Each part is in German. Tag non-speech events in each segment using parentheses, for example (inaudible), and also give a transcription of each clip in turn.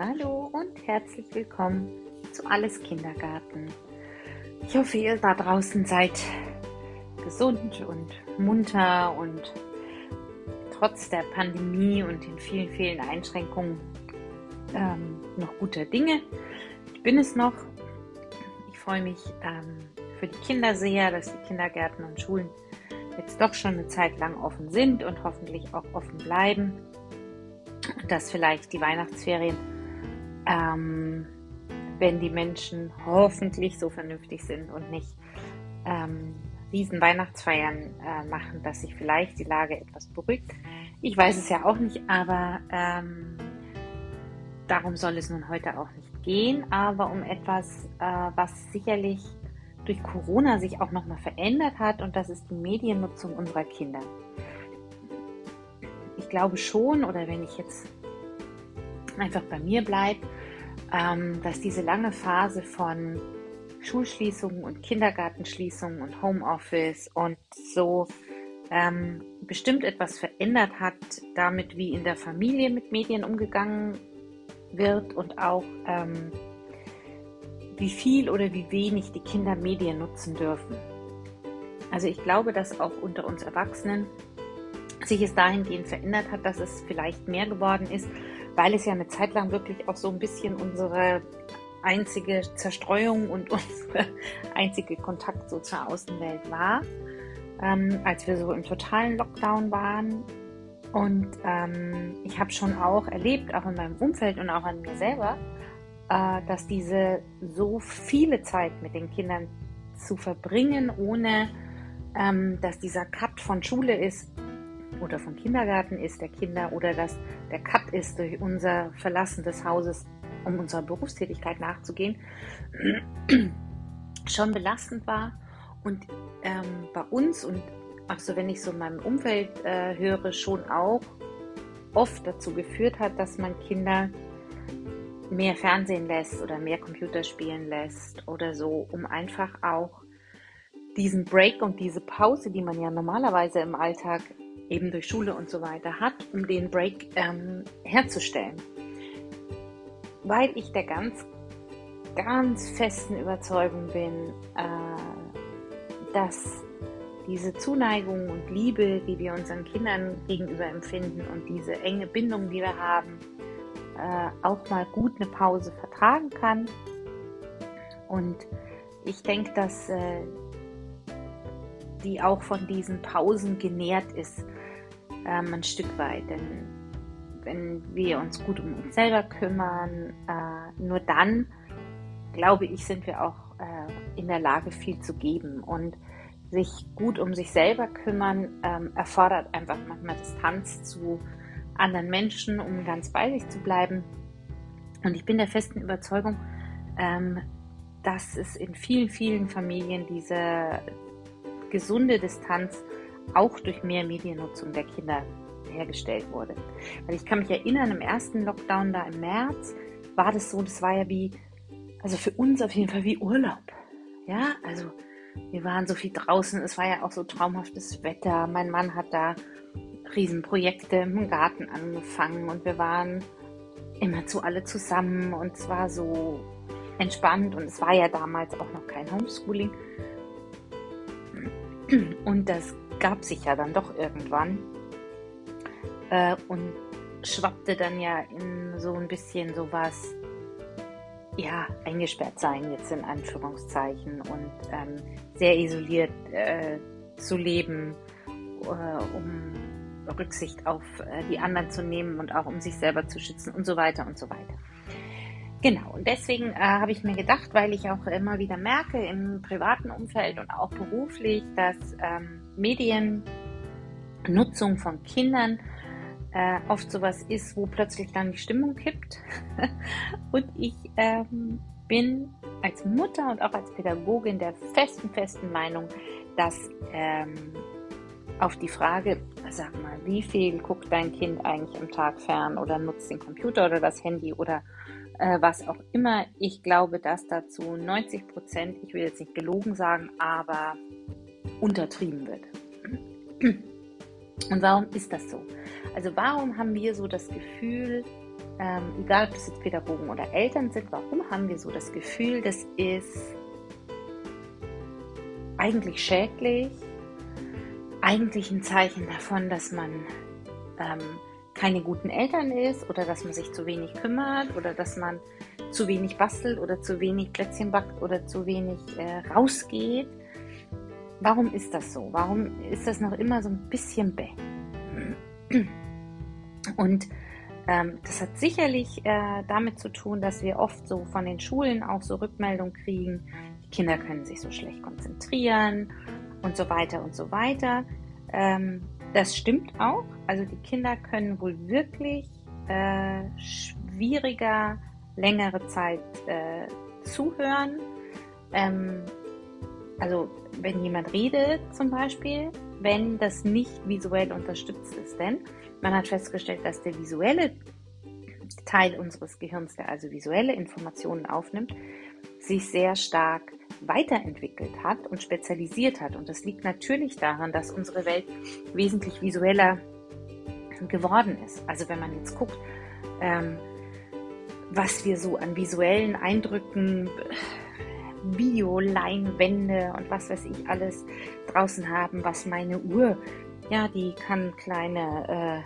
Hallo und herzlich willkommen zu Alles Kindergarten. Ich hoffe, ihr da draußen seid gesund und munter und trotz der Pandemie und den vielen, vielen Einschränkungen ähm, noch guter Dinge. Ich bin es noch. Ich freue mich ähm, für die Kinder sehr, dass die Kindergärten und Schulen jetzt doch schon eine Zeit lang offen sind und hoffentlich auch offen bleiben. Und dass vielleicht die Weihnachtsferien ähm, wenn die Menschen hoffentlich so vernünftig sind und nicht ähm, riesen Weihnachtsfeiern äh, machen, dass sich vielleicht die Lage etwas beruhigt. Ich weiß es ja auch nicht, aber ähm, darum soll es nun heute auch nicht gehen, aber um etwas, äh, was sicherlich durch Corona sich auch nochmal verändert hat und das ist die Mediennutzung unserer Kinder. Ich glaube schon, oder wenn ich jetzt einfach bei mir bleibe, dass diese lange Phase von Schulschließungen und Kindergartenschließungen und Homeoffice und so ähm, bestimmt etwas verändert hat, damit wie in der Familie mit Medien umgegangen wird und auch ähm, wie viel oder wie wenig die Kinder Medien nutzen dürfen. Also ich glaube, dass auch unter uns Erwachsenen sich es dahingehend verändert hat, dass es vielleicht mehr geworden ist, weil es ja eine Zeit lang wirklich auch so ein bisschen unsere einzige Zerstreuung und (laughs) unser einzige Kontakt so zur Außenwelt war, ähm, als wir so im totalen Lockdown waren. Und ähm, ich habe schon auch erlebt, auch in meinem Umfeld und auch an mir selber, äh, dass diese so viele Zeit mit den Kindern zu verbringen, ohne ähm, dass dieser Cut von Schule ist, oder vom Kindergarten ist der Kinder oder dass der Cut ist durch unser Verlassen des Hauses, um unserer Berufstätigkeit nachzugehen, (clears throat) schon belastend war. Und ähm, bei uns und auch so, wenn ich so in meinem Umfeld äh, höre, schon auch oft dazu geführt hat, dass man Kinder mehr Fernsehen lässt oder mehr Computer spielen lässt oder so, um einfach auch diesen Break und diese Pause, die man ja normalerweise im Alltag eben durch Schule und so weiter hat, um den Break ähm, herzustellen. Weil ich der ganz, ganz festen Überzeugung bin, äh, dass diese Zuneigung und Liebe, die wir unseren Kindern gegenüber empfinden und diese enge Bindung, die wir haben, äh, auch mal gut eine Pause vertragen kann. Und ich denke, dass äh, die auch von diesen Pausen genährt ist ähm, ein Stück weit. Denn wenn wir uns gut um uns selber kümmern, äh, nur dann, glaube ich, sind wir auch äh, in der Lage, viel zu geben. Und sich gut um sich selber kümmern, ähm, erfordert einfach manchmal Distanz zu anderen Menschen, um ganz bei sich zu bleiben. Und ich bin der festen Überzeugung, ähm, dass es in vielen, vielen Familien diese gesunde Distanz auch durch mehr Mediennutzung der Kinder hergestellt wurde. Weil ich kann mich erinnern, im ersten Lockdown da im März war das so, das war ja wie, also für uns auf jeden Fall wie Urlaub. Ja, also wir waren so viel draußen, es war ja auch so traumhaftes Wetter. Mein Mann hat da Riesenprojekte im Garten angefangen und wir waren immer zu alle zusammen und es war so entspannt und es war ja damals auch noch kein Homeschooling. Und das gab sich ja dann doch irgendwann äh, und schwappte dann ja in so ein bisschen sowas, ja, eingesperrt sein jetzt in Anführungszeichen und ähm, sehr isoliert äh, zu leben, äh, um Rücksicht auf äh, die anderen zu nehmen und auch um sich selber zu schützen und so weiter und so weiter. Genau, und deswegen äh, habe ich mir gedacht, weil ich auch immer wieder merke im privaten Umfeld und auch beruflich, dass ähm, Mediennutzung von Kindern äh, oft sowas ist, wo plötzlich dann die Stimmung kippt. (laughs) und ich ähm, bin als Mutter und auch als Pädagogin der festen, festen Meinung, dass ähm, auf die Frage, sag mal, wie viel guckt dein Kind eigentlich am Tag fern oder nutzt den Computer oder das Handy oder äh, was auch immer. Ich glaube, dass dazu 90 Prozent, ich will jetzt nicht gelogen sagen, aber untertrieben wird. Und warum ist das so? Also warum haben wir so das Gefühl, ähm, egal ob es jetzt Pädagogen oder Eltern sind, warum haben wir so das Gefühl, das ist eigentlich schädlich, eigentlich ein Zeichen davon, dass man ähm, keine guten Eltern ist oder dass man sich zu wenig kümmert oder dass man zu wenig bastelt oder zu wenig Plätzchen backt oder zu wenig äh, rausgeht. Warum ist das so? Warum ist das noch immer so ein bisschen bäh? Und ähm, das hat sicherlich äh, damit zu tun, dass wir oft so von den Schulen auch so Rückmeldungen kriegen, die Kinder können sich so schlecht konzentrieren und so weiter und so weiter. Ähm, das stimmt auch. Also die Kinder können wohl wirklich äh, schwieriger längere Zeit äh, zuhören. Ähm, also wenn jemand redet zum Beispiel, wenn das nicht visuell unterstützt ist. Denn man hat festgestellt, dass der visuelle Teil unseres Gehirns, der also visuelle Informationen aufnimmt, sich sehr stark weiterentwickelt hat und spezialisiert hat. Und das liegt natürlich daran, dass unsere Welt wesentlich visueller geworden ist. Also wenn man jetzt guckt, ähm, was wir so an visuellen Eindrücken, Videoleinwände und was weiß ich alles draußen haben, was meine Uhr, ja, die kann kleine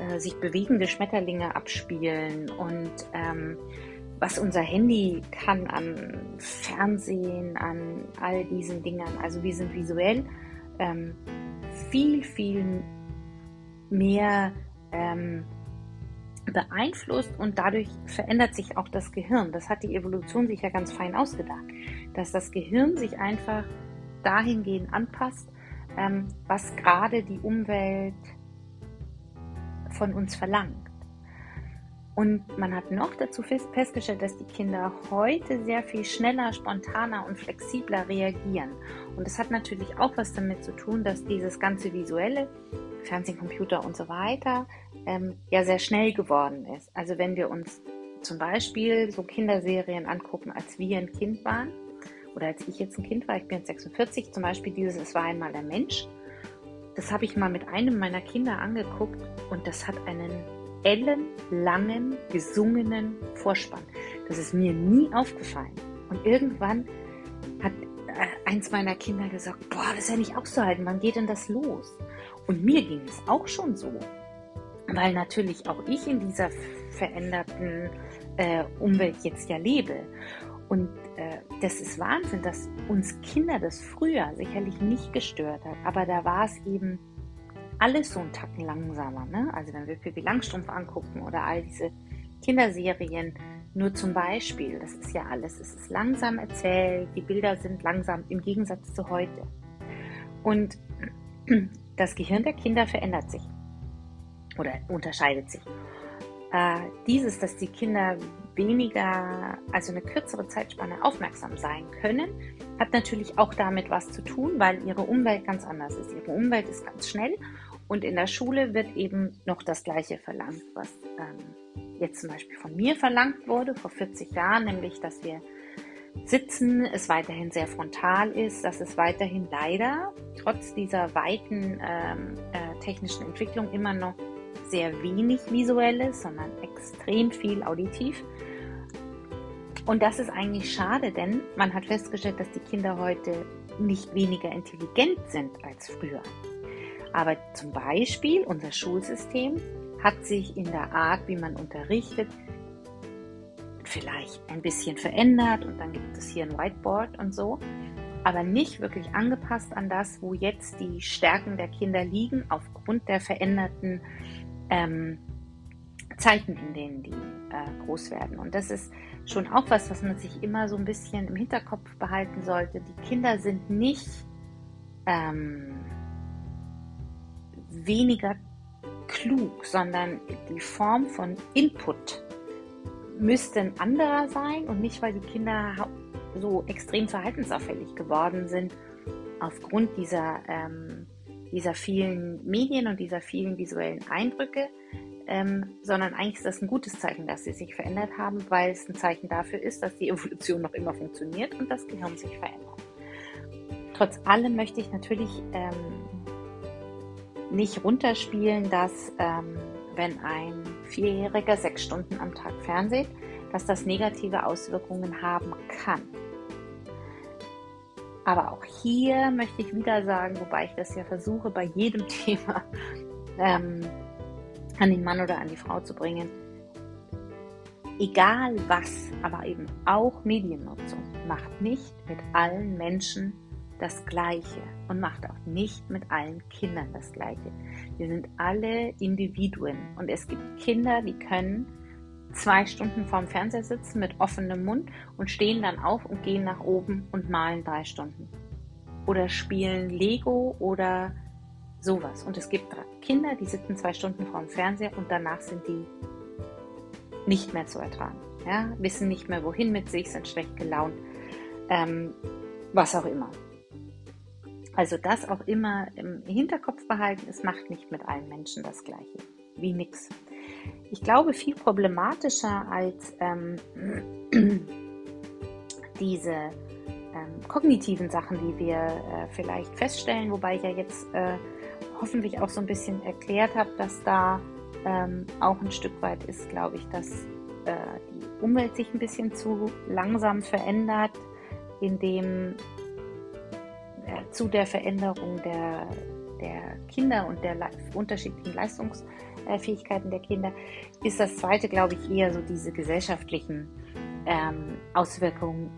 äh, äh, sich bewegende Schmetterlinge abspielen und ähm, was unser Handy kann an Fernsehen, an all diesen Dingern. Also wir sind visuell ähm, viel, viel mehr ähm, beeinflusst und dadurch verändert sich auch das Gehirn. Das hat die Evolution sich ja ganz fein ausgedacht, dass das Gehirn sich einfach dahingehend anpasst, ähm, was gerade die Umwelt von uns verlangt. Und man hat noch dazu festgestellt, dass die Kinder heute sehr viel schneller, spontaner und flexibler reagieren. Und das hat natürlich auch was damit zu tun, dass dieses ganze visuelle, Fernsehen, Computer und so weiter, ähm, ja sehr schnell geworden ist. Also wenn wir uns zum Beispiel so Kinderserien angucken, als wir ein Kind waren, oder als ich jetzt ein Kind war, ich bin jetzt 46, zum Beispiel dieses Es war einmal ein Mensch. Das habe ich mal mit einem meiner Kinder angeguckt und das hat einen ellenlangen, gesungenen Vorspann. Das ist mir nie aufgefallen. Und irgendwann hat äh, eins meiner Kinder gesagt, boah, das ist ja nicht auszuhalten, wann geht denn das los? Und mir ging es auch schon so, weil natürlich auch ich in dieser veränderten äh, Umwelt jetzt ja lebe. Und äh, das ist Wahnsinn, dass uns Kinder das früher sicherlich nicht gestört hat, aber da war es eben alles so einen Tacken langsamer. Ne? Also wenn wir Pippi Langstrumpf angucken oder all diese Kinderserien, nur zum Beispiel, das ist ja alles, es ist langsam erzählt, die Bilder sind langsam im Gegensatz zu heute. Und das Gehirn der Kinder verändert sich oder unterscheidet sich. Äh, dieses, dass die Kinder weniger, also eine kürzere Zeitspanne aufmerksam sein können, hat natürlich auch damit was zu tun, weil ihre Umwelt ganz anders ist. Ihre Umwelt ist ganz schnell und in der Schule wird eben noch das Gleiche verlangt, was ähm, jetzt zum Beispiel von mir verlangt wurde vor 40 Jahren, nämlich dass wir sitzen, es weiterhin sehr frontal ist, dass es weiterhin leider trotz dieser weiten ähm, äh, technischen Entwicklung immer noch sehr wenig visuelles, sondern extrem viel auditiv. Und das ist eigentlich schade, denn man hat festgestellt, dass die Kinder heute nicht weniger intelligent sind als früher. Aber zum Beispiel unser Schulsystem hat sich in der Art, wie man unterrichtet, vielleicht ein bisschen verändert und dann gibt es hier ein Whiteboard und so, aber nicht wirklich angepasst an das, wo jetzt die Stärken der Kinder liegen, aufgrund der veränderten ähm, Zeiten, in denen die äh, groß werden. Und das ist schon auch was, was man sich immer so ein bisschen im Hinterkopf behalten sollte. Die Kinder sind nicht ähm, weniger klug, sondern die Form von Input müsste ein anderer sein und nicht, weil die Kinder so extrem verhaltensauffällig geworden sind aufgrund dieser, ähm, dieser vielen Medien und dieser vielen visuellen Eindrücke, ähm, sondern eigentlich ist das ein gutes Zeichen, dass sie sich verändert haben, weil es ein Zeichen dafür ist, dass die Evolution noch immer funktioniert und das Gehirn sich verändert. Trotz allem möchte ich natürlich ähm, nicht runterspielen, dass ähm, wenn ein Vierjähriger sechs Stunden am Tag fernseht, dass das negative Auswirkungen haben kann. Aber auch hier möchte ich wieder sagen, wobei ich das ja versuche, bei jedem (laughs) Thema ähm, an den Mann oder an die Frau zu bringen, egal was, aber eben auch Mediennutzung macht nicht mit allen Menschen das Gleiche und macht auch nicht mit allen Kindern das Gleiche. Wir sind alle Individuen und es gibt Kinder, die können zwei Stunden vorm Fernseher sitzen mit offenem Mund und stehen dann auf und gehen nach oben und malen drei Stunden. Oder spielen Lego oder sowas. Und es gibt Kinder, die sitzen zwei Stunden vorm Fernseher und danach sind die nicht mehr zu ertragen. Ja? Wissen nicht mehr, wohin mit sich, sind schlecht gelaunt, ähm, was auch immer. Also das auch immer im Hinterkopf behalten, es macht nicht mit allen Menschen das Gleiche. Wie nix. Ich glaube, viel problematischer als ähm, (clears throat) diese ähm, kognitiven Sachen, die wir äh, vielleicht feststellen, wobei ich ja jetzt äh, hoffentlich auch so ein bisschen erklärt habe, dass da ähm, auch ein Stück weit ist, glaube ich, dass äh, die Umwelt sich ein bisschen zu langsam verändert, indem äh, zu der Veränderung der, der Kinder und der unterschiedlichen Leistungsfähigkeiten der Kinder, ist das zweite, glaube ich, eher so diese gesellschaftlichen ähm, Auswirkungen,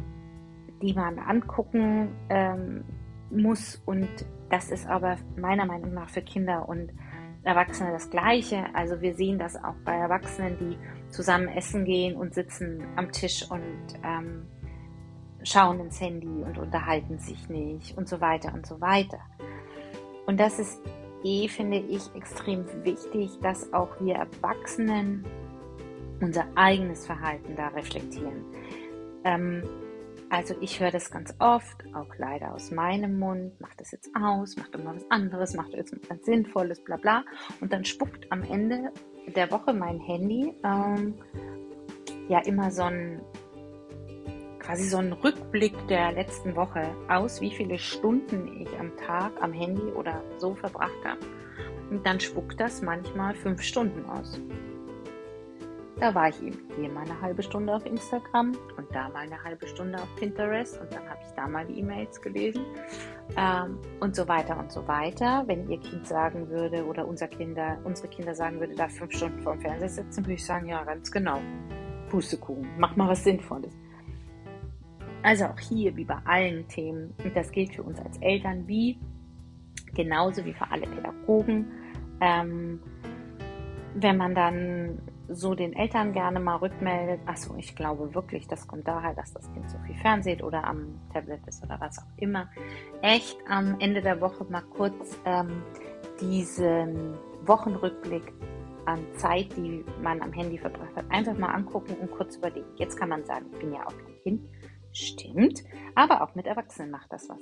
die man angucken ähm, muss. Und das ist aber meiner Meinung nach für Kinder und Erwachsene das Gleiche. Also wir sehen das auch bei Erwachsenen, die zusammen essen gehen und sitzen am Tisch und ähm, schauen ins Handy und unterhalten sich nicht und so weiter und so weiter. Und das ist eh, finde ich, extrem wichtig, dass auch wir Erwachsenen unser eigenes Verhalten da reflektieren. Ähm, also ich höre das ganz oft, auch leider aus meinem Mund, mach das jetzt aus, mach doch mal was anderes, mach doch jetzt was Sinnvolles, bla bla. Und dann spuckt am Ende der Woche mein Handy ähm, ja immer so ein quasi so ein Rückblick der letzten Woche aus, wie viele Stunden ich am Tag am Handy oder so verbracht habe. Und dann spuckt das manchmal fünf Stunden aus. Da war ich eben hier mal eine halbe Stunde auf Instagram und da mal eine halbe Stunde auf Pinterest und dann habe ich da mal die E-Mails gelesen ähm, und so weiter und so weiter. Wenn ihr Kind sagen würde oder unser Kinder, unsere Kinder sagen würde, da fünf Stunden vor dem Fernseher sitzen, würde ich sagen, ja, ganz genau. Pustekuchen, mach mal was Sinnvolles. Also auch hier, wie bei allen Themen, und das gilt für uns als Eltern wie genauso wie für alle Pädagogen, ähm, wenn man dann so den Eltern gerne mal rückmeldet, achso, ich glaube wirklich, das kommt daher, dass das Kind so viel fernseht oder am Tablet ist oder was auch immer, echt am Ende der Woche mal kurz ähm, diesen Wochenrückblick an Zeit, die man am Handy verbracht hat, einfach mal angucken und kurz überlegen. Jetzt kann man sagen, ich bin ja auch kein Kind. Stimmt, aber auch mit Erwachsenen macht das was.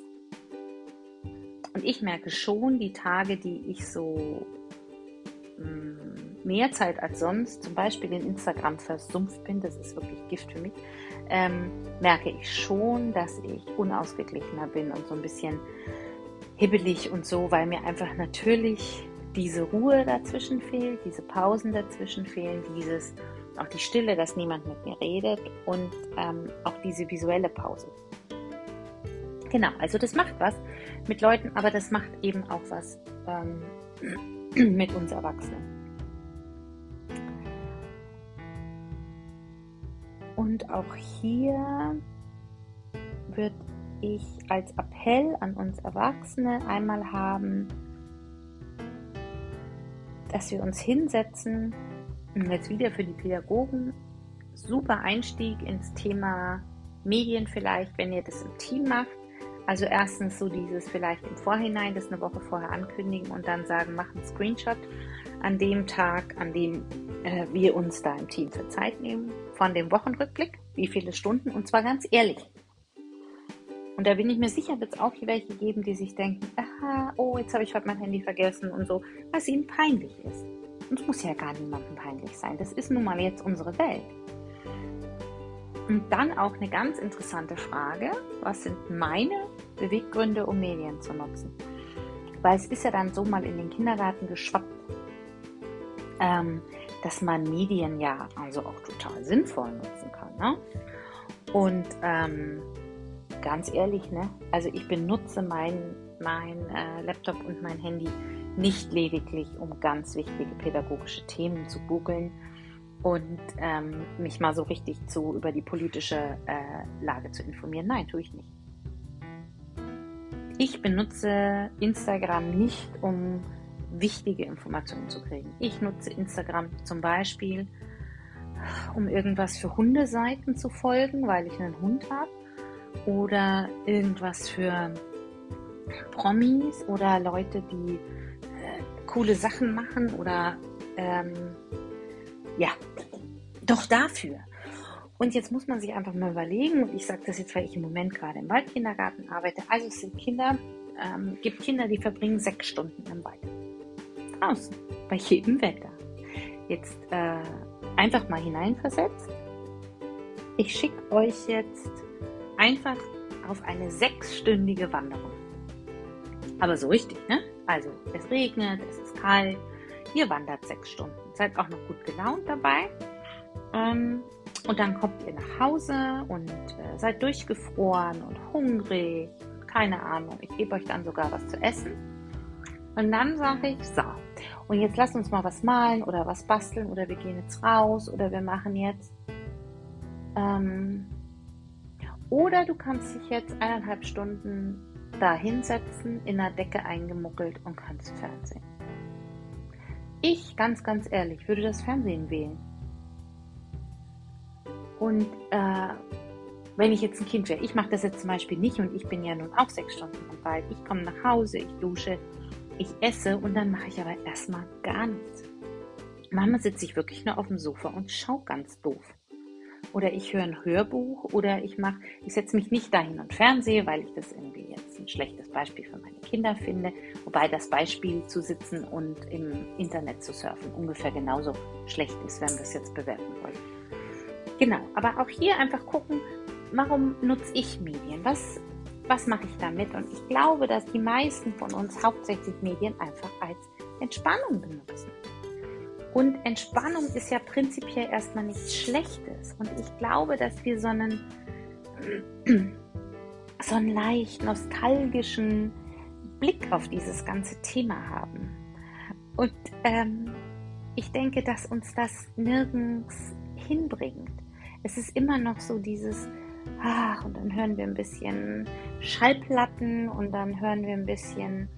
Und ich merke schon die Tage, die ich so mehr Zeit als sonst, zum Beispiel in Instagram versumpft bin, das ist wirklich Gift für mich, ähm, merke ich schon, dass ich unausgeglichener bin und so ein bisschen hibbelig und so, weil mir einfach natürlich diese Ruhe dazwischen fehlt, diese Pausen dazwischen fehlen, dieses auch die Stille, dass niemand mit mir redet und ähm, auch diese visuelle Pause. Genau, also das macht was mit Leuten, aber das macht eben auch was ähm, (clears throat) mit uns Erwachsenen. Und auch hier würde ich als Appell an uns Erwachsene einmal haben, dass wir uns hinsetzen jetzt wieder für die Pädagogen super Einstieg ins Thema Medien vielleicht, wenn ihr das im Team macht. Also erstens so dieses vielleicht im Vorhinein, das eine Woche vorher ankündigen und dann sagen, mach einen Screenshot an dem Tag, an dem äh, wir uns da im Team für Zeit nehmen, von dem Wochenrückblick, wie viele Stunden und zwar ganz ehrlich. Und da bin ich mir sicher, wird es auch welche geben, die sich denken, aha, oh, jetzt habe ich heute mein Handy vergessen und so, was ihnen peinlich ist. Und es muss ja gar niemandem peinlich sein. Das ist nun mal jetzt unsere Welt. Und dann auch eine ganz interessante Frage, was sind meine Beweggründe, um Medien zu nutzen? Weil es ist ja dann so mal in den Kindergarten geschwappt. ähm, dass man Medien ja also auch total sinnvoll nutzen kann. Ne? Und ähm, ganz ehrlich, ne? also ich benutze mein, mein äh, Laptop und mein Handy nicht lediglich, um ganz wichtige pädagogische Themen zu googeln und ähm, mich mal so richtig zu über die politische äh, Lage zu informieren. Nein, tue ich nicht. Ich benutze Instagram nicht, um wichtige Informationen zu kriegen. Ich nutze Instagram zum Beispiel, um irgendwas für Hundeseiten zu folgen, weil ich einen Hund habe. Oder irgendwas für Promis oder Leute, die coole Sachen machen oder ähm, ja, doch dafür. Und jetzt muss man sich einfach mal überlegen, und ich sage das jetzt, weil ich im Moment gerade im Waldkindergarten arbeite, also es sind Kinder, ähm, gibt Kinder, die verbringen sechs Stunden im Wald draußen, bei jedem Wetter. Jetzt äh, einfach mal hineinversetzt. Ich schicke euch jetzt einfach auf eine sechsstündige Wanderung. Aber so richtig, ne? Also es regnet, es ist kalt, ihr wandert sechs Stunden. Seid auch noch gut gelaunt dabei. Ähm, und dann kommt ihr nach Hause und äh, seid durchgefroren und hungrig. Keine Ahnung. Ich gebe euch dann sogar was zu essen. Und dann sage ich, so, und jetzt lasst uns mal was malen oder was basteln oder wir gehen jetzt raus oder wir machen jetzt. Ähm, oder du kannst dich jetzt eineinhalb Stunden da hinsetzen, in der Decke eingemuckelt und kannst Fernsehen. Ich, ganz, ganz ehrlich, würde das Fernsehen wählen. Und äh, wenn ich jetzt ein Kind wäre, ich mache das jetzt zum Beispiel nicht und ich bin ja nun auch sechs Stunden Wald. Ich komme nach Hause, ich dusche, ich esse und dann mache ich aber erstmal gar nichts. Manchmal sitze ich wirklich nur auf dem Sofa und schaue ganz doof. Oder ich höre ein Hörbuch oder ich mache, ich setze mich nicht dahin und fernsehe, weil ich das irgendwie jetzt ein schlechtes Beispiel für meine Kinder finde. Wobei das Beispiel zu sitzen und im Internet zu surfen ungefähr genauso schlecht ist, wenn wir es jetzt bewerten wollen. Genau, aber auch hier einfach gucken, warum nutze ich Medien? Was was mache ich damit? Und ich glaube, dass die meisten von uns hauptsächlich Medien einfach als Entspannung benutzen. Und Entspannung ist ja prinzipiell erstmal nichts Schlechtes. Und ich glaube, dass wir so einen, (clears throat) so einen leicht nostalgischen Blick auf dieses ganze Thema haben. Und ähm, ich denke, dass uns das nirgends hinbringt. Es ist immer noch so dieses, ach, und dann hören wir ein bisschen Schallplatten und dann hören wir ein bisschen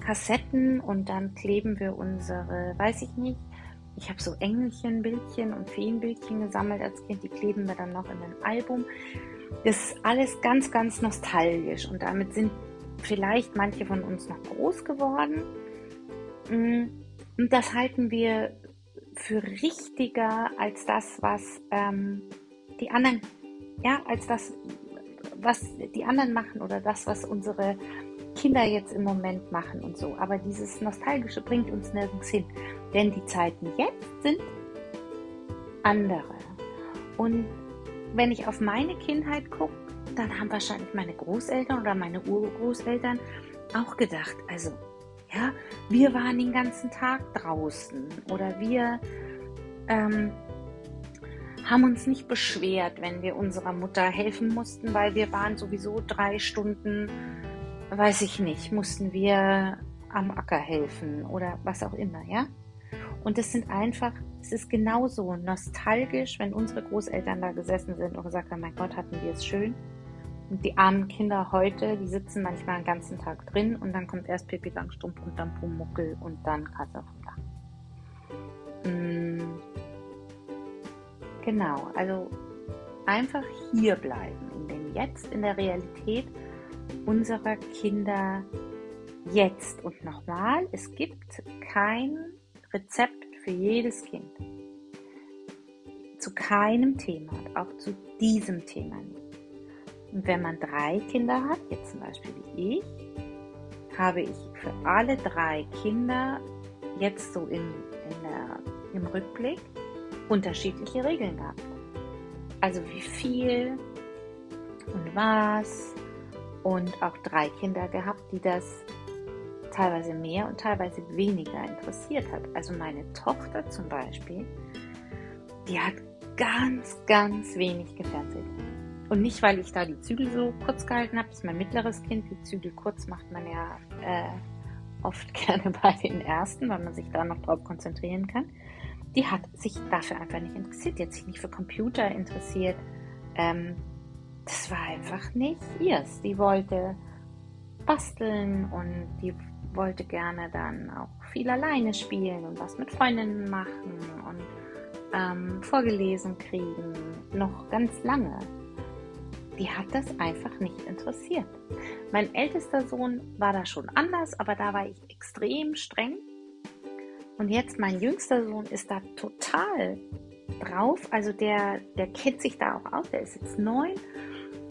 Kassetten und dann kleben wir unsere, weiß ich nicht, ich habe so Engelchenbildchen und Feenbildchen gesammelt als Kind, die kleben wir dann noch in ein Album. Das ist alles ganz, ganz nostalgisch und damit sind vielleicht manche von uns noch groß geworden. Hm, und das halten wir für richtiger als das, was ähm, die anderen ja, als das, was die anderen machen oder das, was unsere Kinder jetzt im Moment machen und so. Aber dieses Nostalgische bringt uns nirgends hin. Denn die Zeiten jetzt sind andere. Und wenn ich auf meine Kindheit gucke, dann haben wahrscheinlich meine Großeltern oder meine Urgroßeltern auch gedacht, also ja, wir waren den ganzen Tag draußen oder wir ähm, haben uns nicht beschwert, wenn wir unserer Mutter helfen mussten, weil wir waren sowieso drei Stunden, weiß ich nicht, mussten wir am Acker helfen oder was auch immer, ja? Und es sind einfach, es ist genauso nostalgisch, wenn unsere Großeltern da gesessen sind und gesagt haben, mein Gott, hatten wir es schön. Und die armen Kinder heute, die sitzen manchmal den ganzen Tag drin und dann kommt erst Pippi Langstrumpf und dann Pumuckel und dann Katze Dach. Mm Genau, also einfach hier bleiben, in dem Jetzt, in der Realität unserer Kinder jetzt. Und nochmal, es gibt kein Rezept für jedes Kind. Zu keinem Thema, auch zu diesem Thema nicht. Und wenn man drei Kinder hat, jetzt zum Beispiel wie ich, habe ich für alle drei Kinder jetzt so in, in der, im Rückblick unterschiedliche Regeln gehabt. Also wie viel und was und auch drei Kinder gehabt, die das teilweise mehr und teilweise weniger interessiert hat. Also meine Tochter zum Beispiel, die hat ganz, ganz wenig gefernseht. Und nicht, weil ich da die Zügel so kurz gehalten habe, ist mein mittleres Kind. Die Zügel kurz macht man ja äh, oft (laughs) gerne bei den ersten, weil man sich da noch drauf konzentrieren kann. Die hat sich dafür einfach nicht interessiert, die hat sich nicht für Computer interessiert. Ähm, das war einfach nicht ihrs. Die wollte basteln und die wollte gerne dann auch viel alleine spielen und was mit Freundinnen machen und ähm, vorgelesen kriegen, noch ganz lange. Die hat das einfach nicht interessiert. Mein ältester Sohn war da schon anders, aber da war ich extrem streng. Und jetzt mein jüngster Sohn ist da total drauf. Also der, der kennt sich da auch aus. Der ist jetzt neun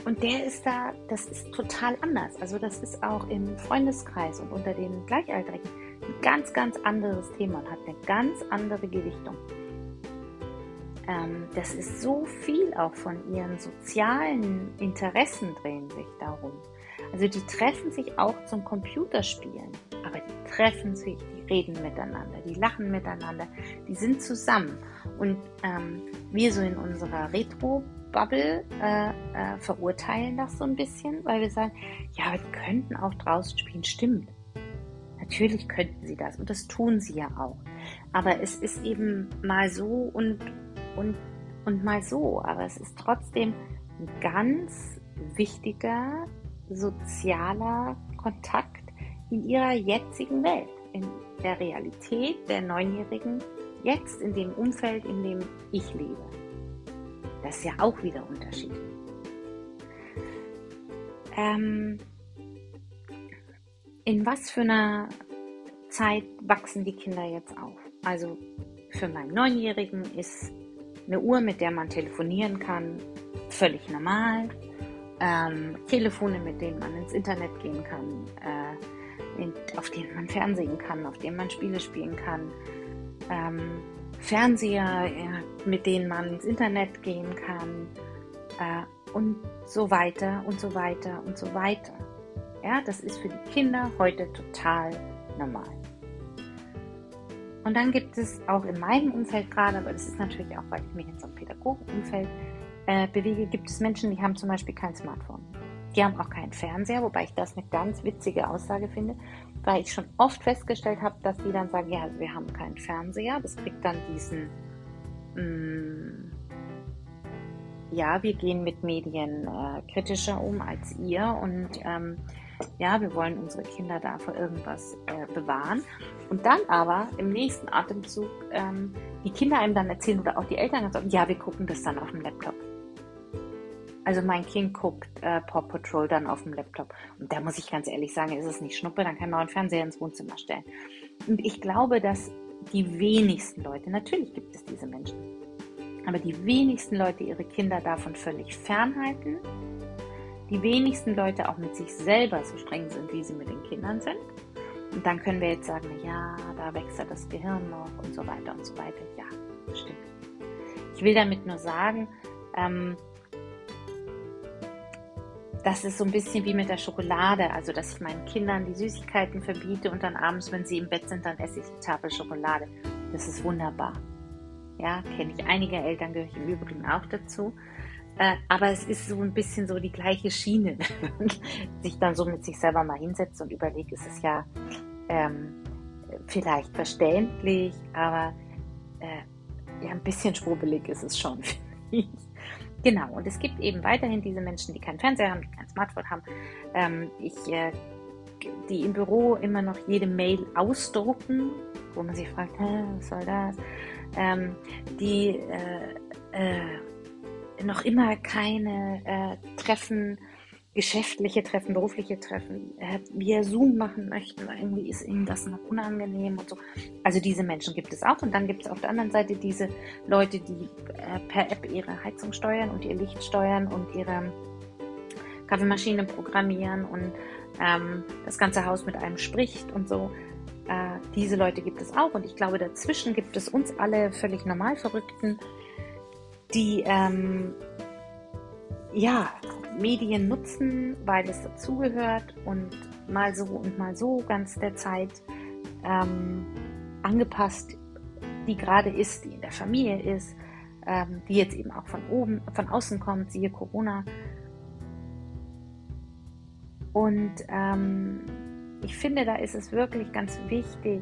und der ist da, das ist total anders. Also das ist auch im Freundeskreis und unter den Gleichaltrigen ein ganz, ganz anderes Thema und hat eine ganz andere Gewichtung. Ähm, das ist so viel auch von ihren sozialen Interessen drehen sich darum. Also die treffen sich auch zum Computerspielen, aber die treffen sich, die reden miteinander, die lachen miteinander, die sind zusammen. Und ähm, wir so in unserer Retro-Bubble äh, äh, verurteilen das so ein bisschen, weil wir sagen, ja, wir könnten auch draußen spielen, stimmt. Natürlich könnten sie das und das tun sie ja auch. Aber es ist eben mal so und, und, und mal so. Aber es ist trotzdem ein ganz wichtiger sozialer Kontakt in ihrer jetzigen Welt, in der Realität der Neunjährigen, jetzt in dem Umfeld, in dem ich lebe. Das ist ja auch wieder unterschiedlich. Ähm, in was für einer Zeit wachsen die Kinder jetzt auf? Also für meinen Neunjährigen ist eine Uhr, mit der man telefonieren kann, völlig normal ähm, Telefone, mit denen man ins Internet gehen kann, äh, in, auf denen man Fernsehen kann, auf denen man Spiele spielen kann, ähm, Fernseher, ja, mit denen man ins Internet gehen kann äh, und so weiter und so weiter und so weiter. Ja, das ist für die Kinder heute total normal. Und dann gibt es auch in meinem Umfeld gerade, aber das ist natürlich auch, weil ich mich in so einem Pädagogenumfeld äh, bewege, gibt es Menschen, die haben zum Beispiel kein Smartphone. Die haben auch keinen Fernseher, wobei ich das eine ganz witzige Aussage finde, weil ich schon oft festgestellt habe, dass die dann sagen, ja, wir haben keinen Fernseher. Das kriegt dann diesen, mh, mm, ja, wir gehen mit Medien äh, kritischer um als ihr und ähm, ja, wir wollen unsere Kinder da vor irgendwas äh, bewahren. Und dann aber im nächsten Atemzug ähm, die Kinder einem dann erzählen oder auch die Eltern sagen, ja, wir gucken das dann auf dem Laptop. Also mein Kind guckt äh, Paw Patrol dann auf dem Laptop. Und da muss ich ganz ehrlich sagen, ist es nicht Schnuppe, dann kann man einen Fernseher ins Wohnzimmer stellen. Und ich glaube, dass die wenigsten Leute, natürlich gibt es diese Menschen, aber die wenigsten Leute ihre Kinder davon völlig fernhalten. Die wenigsten Leute auch mit sich selber so streng sind, wie sie mit den Kindern sind. Und dann können wir jetzt sagen, ja, da wächst ja das Gehirn noch und so weiter und so weiter. Ja, stimmt. Ich will damit nur sagen, ähm, das ist so ein bisschen wie mit der Schokolade, also dass ich meinen Kindern die Süßigkeiten verbiete und dann abends, wenn sie im Bett sind, dann esse ich die Tafel Schokolade. Das ist wunderbar. Ja, kenne ich einige Eltern, gehöre ich im Übrigen auch dazu. Äh, aber es ist so ein bisschen so die gleiche Schiene. (laughs) sich dann so mit sich selber mal hinsetzt und überlegt, ist es ja ähm, vielleicht verständlich, aber äh, ja, ein bisschen schwurbelig ist es schon, (laughs) finde ich. Genau, und es gibt eben weiterhin diese Menschen, die keinen Fernseher haben, die kein Smartphone haben. Ähm, ich, äh, die im Büro immer noch jede Mail ausdrucken, wo man sich fragt, was soll das? Ähm, die äh, äh, noch immer keine äh, Treffen geschäftliche Treffen, berufliche Treffen äh, via Zoom machen möchten, irgendwie ist ihnen das noch unangenehm und so. Also diese Menschen gibt es auch. Und dann gibt es auf der anderen Seite diese Leute, die äh, per App ihre Heizung steuern und ihr Licht steuern und ihre Kaffeemaschine programmieren und ähm, das ganze Haus mit einem spricht und so. Äh, diese Leute gibt es auch. Und ich glaube, dazwischen gibt es uns alle völlig normal Verrückten, die ähm, ja, Medien nutzen, weil es dazugehört und mal so und mal so ganz der Zeit ähm, angepasst, die gerade ist, die in der Familie ist, ähm, die jetzt eben auch von oben, von außen kommt, siehe Corona. Und ähm, ich finde, da ist es wirklich ganz wichtig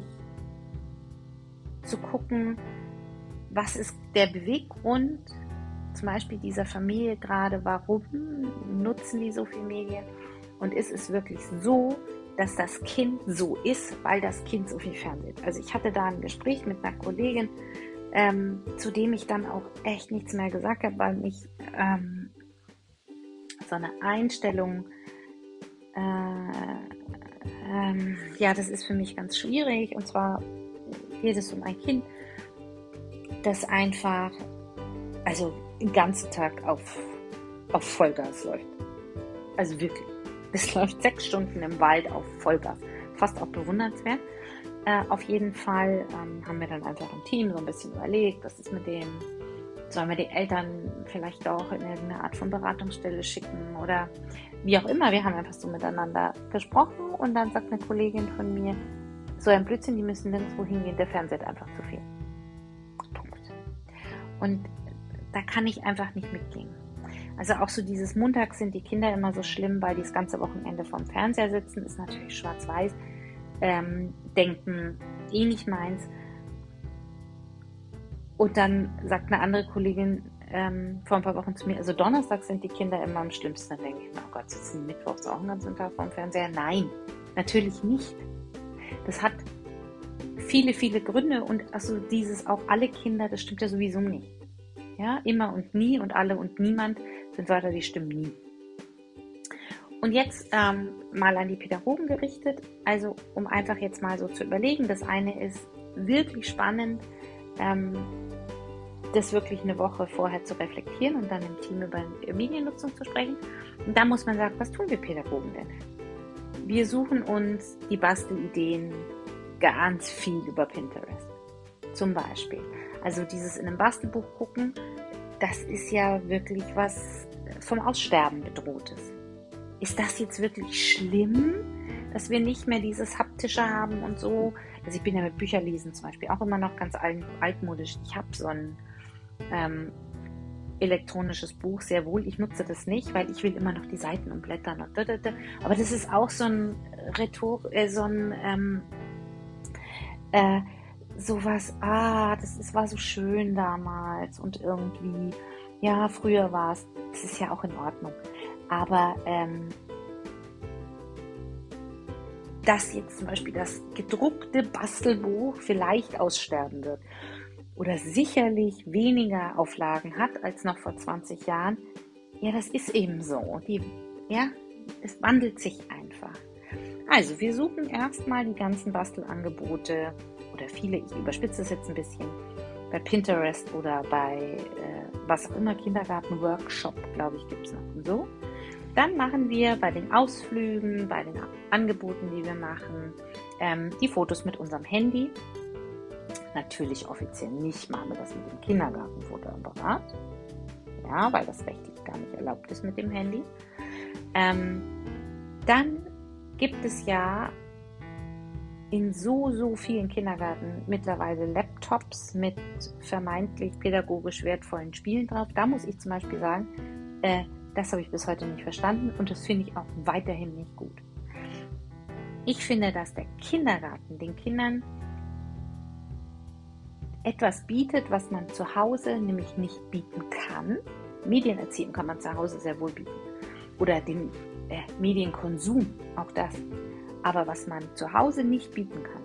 zu gucken, was ist der Beweggrund, zum Beispiel dieser Familie gerade, warum nutzen die so viel Medien und ist es wirklich so, dass das Kind so ist, weil das Kind so viel Fernsehen. Also ich hatte da ein Gespräch mit einer Kollegin, ähm, zu dem ich dann auch echt nichts mehr gesagt habe, weil mich ähm, so eine Einstellung, äh, ähm, ja, das ist für mich ganz schwierig. Und zwar geht es um ein Kind, das einfach, also den ganzen Tag auf, auf Vollgas läuft. Also wirklich. Es (laughs) läuft sechs Stunden im Wald auf Vollgas. Fast auch bewundernswert. Äh, auf jeden Fall ähm, haben wir dann einfach im Team so ein bisschen überlegt, was ist mit dem, sollen wir die Eltern vielleicht auch in irgendeine Art von Beratungsstelle schicken oder wie auch immer. Wir haben einfach so miteinander gesprochen und dann sagt eine Kollegin von mir, so ein Blödsinn, die müssen nirgendwo hingehen, der Fernseher einfach zu viel. Punkt. Und da kann ich einfach nicht mitgehen. Also auch so dieses Montag sind die Kinder immer so schlimm, weil die das ganze Wochenende vorm Fernseher sitzen, ist natürlich schwarz-weiß, ähm, denken eh nicht meins. Und dann sagt eine andere Kollegin ähm, vor ein paar Wochen zu mir, also Donnerstag sind die Kinder immer am schlimmsten. Dann denke ich mir, oh Gott, sitzen Mittwochs auch den ganzen Tag vorm Fernseher? Nein, natürlich nicht. Das hat viele, viele Gründe und also dieses auch alle Kinder, das stimmt ja sowieso nicht. Ja, immer und nie und alle und niemand sind Wörter, die stimmen nie. Und jetzt ähm, mal an die Pädagogen gerichtet, also um einfach jetzt mal so zu überlegen. Das eine ist wirklich spannend, ähm, das wirklich eine Woche vorher zu reflektieren und dann im Team über Mediennutzung zu sprechen. Und da muss man sagen, was tun wir Pädagogen denn? Wir suchen uns die Bastelideen ganz viel über Pinterest. Zum Beispiel. Also dieses in einem Bastelbuch gucken, das ist ja wirklich was vom Aussterben bedrohtes. Ist das jetzt wirklich schlimm, dass wir nicht mehr dieses haptische haben und so? Also ich bin ja mit Bücherlesen zum Beispiel auch immer noch ganz altmodisch. Ich habe so ein ähm, elektronisches Buch sehr wohl. Ich nutze das nicht, weil ich will immer noch die Seiten umblättern und da, da. Aber das ist auch so ein Rhetor, äh, so ein ähm, äh, sowas, ah, das ist, war so schön damals und irgendwie, ja, früher war es, das ist ja auch in Ordnung. Aber ähm, dass jetzt zum Beispiel das gedruckte Bastelbuch vielleicht aussterben wird oder sicherlich weniger Auflagen hat als noch vor 20 Jahren, ja, das ist eben so. Die, ja, es wandelt sich einfach. Also, wir suchen erstmal die ganzen Bastelangebote oder viele, ich überspitze es jetzt ein bisschen, bei Pinterest oder bei äh, was auch immer, Kindergarten-Workshop, glaube ich, gibt es noch und so. Dann machen wir bei den Ausflügen, bei den Angeboten, die wir machen, ähm, die Fotos mit unserem Handy. Natürlich offiziell nicht machen wir das mit dem Kindergartenfotoapparat. Ja, weil das rechtlich gar nicht erlaubt ist mit dem Handy. Ähm, dann gibt es ja in so, so vielen Kindergärten mittlerweile Laptops mit vermeintlich pädagogisch wertvollen Spielen drauf. Da muss ich zum Beispiel sagen, äh, das habe ich bis heute nicht verstanden und das finde ich auch weiterhin nicht gut. Ich finde, dass der Kindergarten den Kindern etwas bietet, was man zu Hause nämlich nicht bieten kann. Medienerziehung kann man zu Hause sehr wohl bieten. Oder den äh, Medienkonsum, auch das. Aber was man zu Hause nicht bieten kann,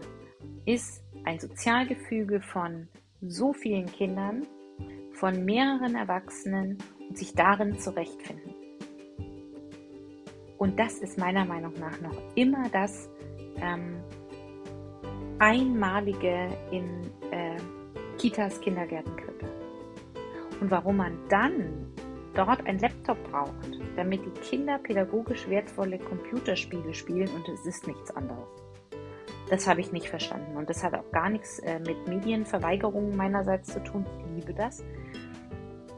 ist ein Sozialgefüge von so vielen Kindern, von mehreren Erwachsenen und sich darin zurechtfinden. Und das ist meiner Meinung nach noch immer das ähm, Einmalige in äh, Kitas, Kindergärten, Krippe. Und warum man dann dort ein Laptop braucht, damit die Kinder pädagogisch wertvolle Computerspiele spielen und es ist nichts anderes. Das habe ich nicht verstanden und das hat auch gar nichts äh, mit Medienverweigerungen meinerseits zu tun. Ich liebe das.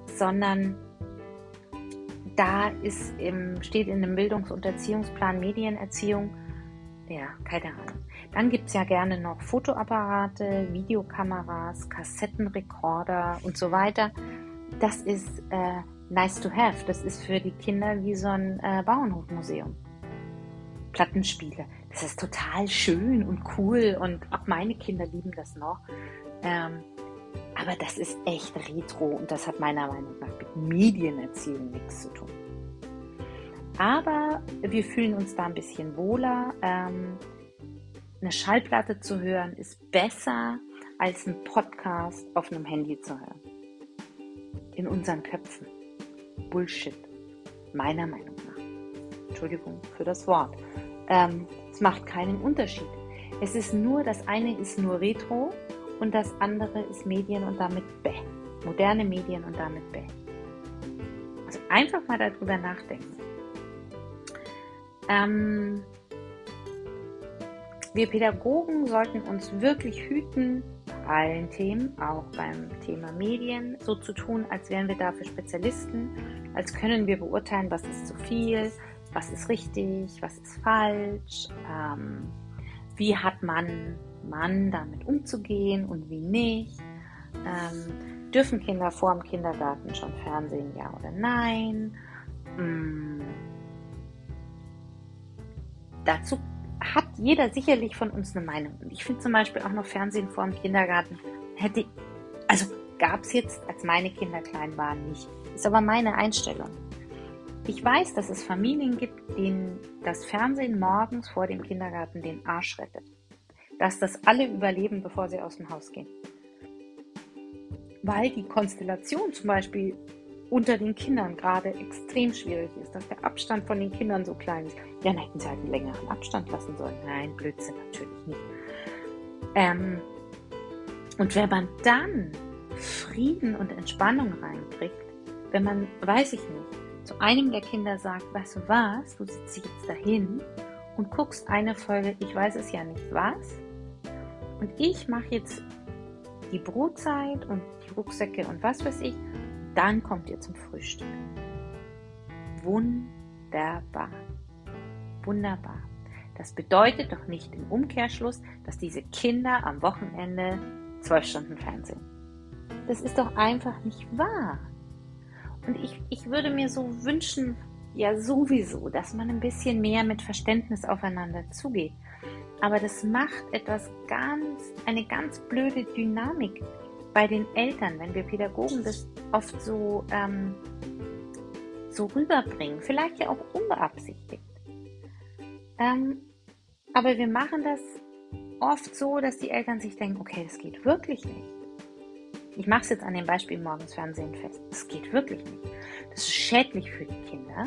Sondern da ist im, steht in dem Bildungs- und Erziehungsplan Medienerziehung ja, keine Ahnung. Dann gibt es ja gerne noch Fotoapparate, Videokameras, Kassettenrekorder und so weiter. Das ist äh, nice to have. Das ist für die Kinder wie so ein äh, Bauernhofmuseum. Plattenspiele. Das ist total schön und cool und auch meine Kinder lieben das noch. Ähm, aber das ist echt retro und das hat meiner Meinung nach mit Medienerziehung nichts zu tun. Aber wir fühlen uns da ein bisschen wohler. Ähm, eine Schallplatte zu hören ist besser als ein Podcast auf einem Handy zu hören. In unseren Köpfen. Bullshit. Meiner Meinung nach. Entschuldigung für das Wort. Ähm, es macht keinen Unterschied. Es ist nur, das eine ist nur Retro und das andere ist Medien und damit bäh. Moderne Medien und damit bäh. Also einfach mal darüber nachdenken. Ähm, wir Pädagogen sollten uns wirklich hüten, allen Themen, auch beim Thema Medien, so zu tun, als wären wir dafür Spezialisten, als können wir beurteilen, was ist zu viel, was ist richtig, was ist falsch, ähm, wie hat man Mann damit umzugehen und wie nicht. Ähm, dürfen Kinder vor dem Kindergarten schon Fernsehen, ja oder nein? Ähm, dazu hat jeder sicherlich von uns eine Meinung. Und ich finde zum Beispiel auch noch Fernsehen vor dem Kindergarten hätte, also gab es jetzt, als meine Kinder klein waren, nicht. Ist aber meine Einstellung. Ich weiß, dass es Familien gibt, denen das Fernsehen morgens vor dem Kindergarten den Arsch rettet. Dass das alle überleben, bevor sie aus dem Haus gehen. Weil die Konstellation zum Beispiel unter den Kindern gerade extrem schwierig ist, dass der Abstand von den Kindern so klein ist. Ja, dann hätten sie halt einen längeren Abstand lassen sollen. Nein, Blödsinn natürlich nicht. Ähm, und wenn man dann Frieden und Entspannung reinkriegt, wenn man, weiß ich nicht, zu einem der Kinder sagt, weißt du was, du sitzt jetzt dahin und guckst eine Folge, ich weiß es ja nicht was, und ich mache jetzt die Brotzeit und die Rucksäcke und was weiß ich dann kommt ihr zum Frühstück. Wunderbar. Wunderbar. Das bedeutet doch nicht im Umkehrschluss, dass diese Kinder am Wochenende zwölf Stunden Fernsehen. Das ist doch einfach nicht wahr. Und ich, ich würde mir so wünschen, ja sowieso, dass man ein bisschen mehr mit Verständnis aufeinander zugeht. Aber das macht etwas ganz, eine ganz blöde Dynamik bei den Eltern, wenn wir Pädagogen das oft so, ähm, so rüberbringen, vielleicht ja auch unbeabsichtigt. Ähm, aber wir machen das oft so, dass die Eltern sich denken, okay, das geht wirklich nicht. Ich mache es jetzt an dem Beispiel morgens Fernsehen fest. Das geht wirklich nicht. Das ist schädlich für die Kinder.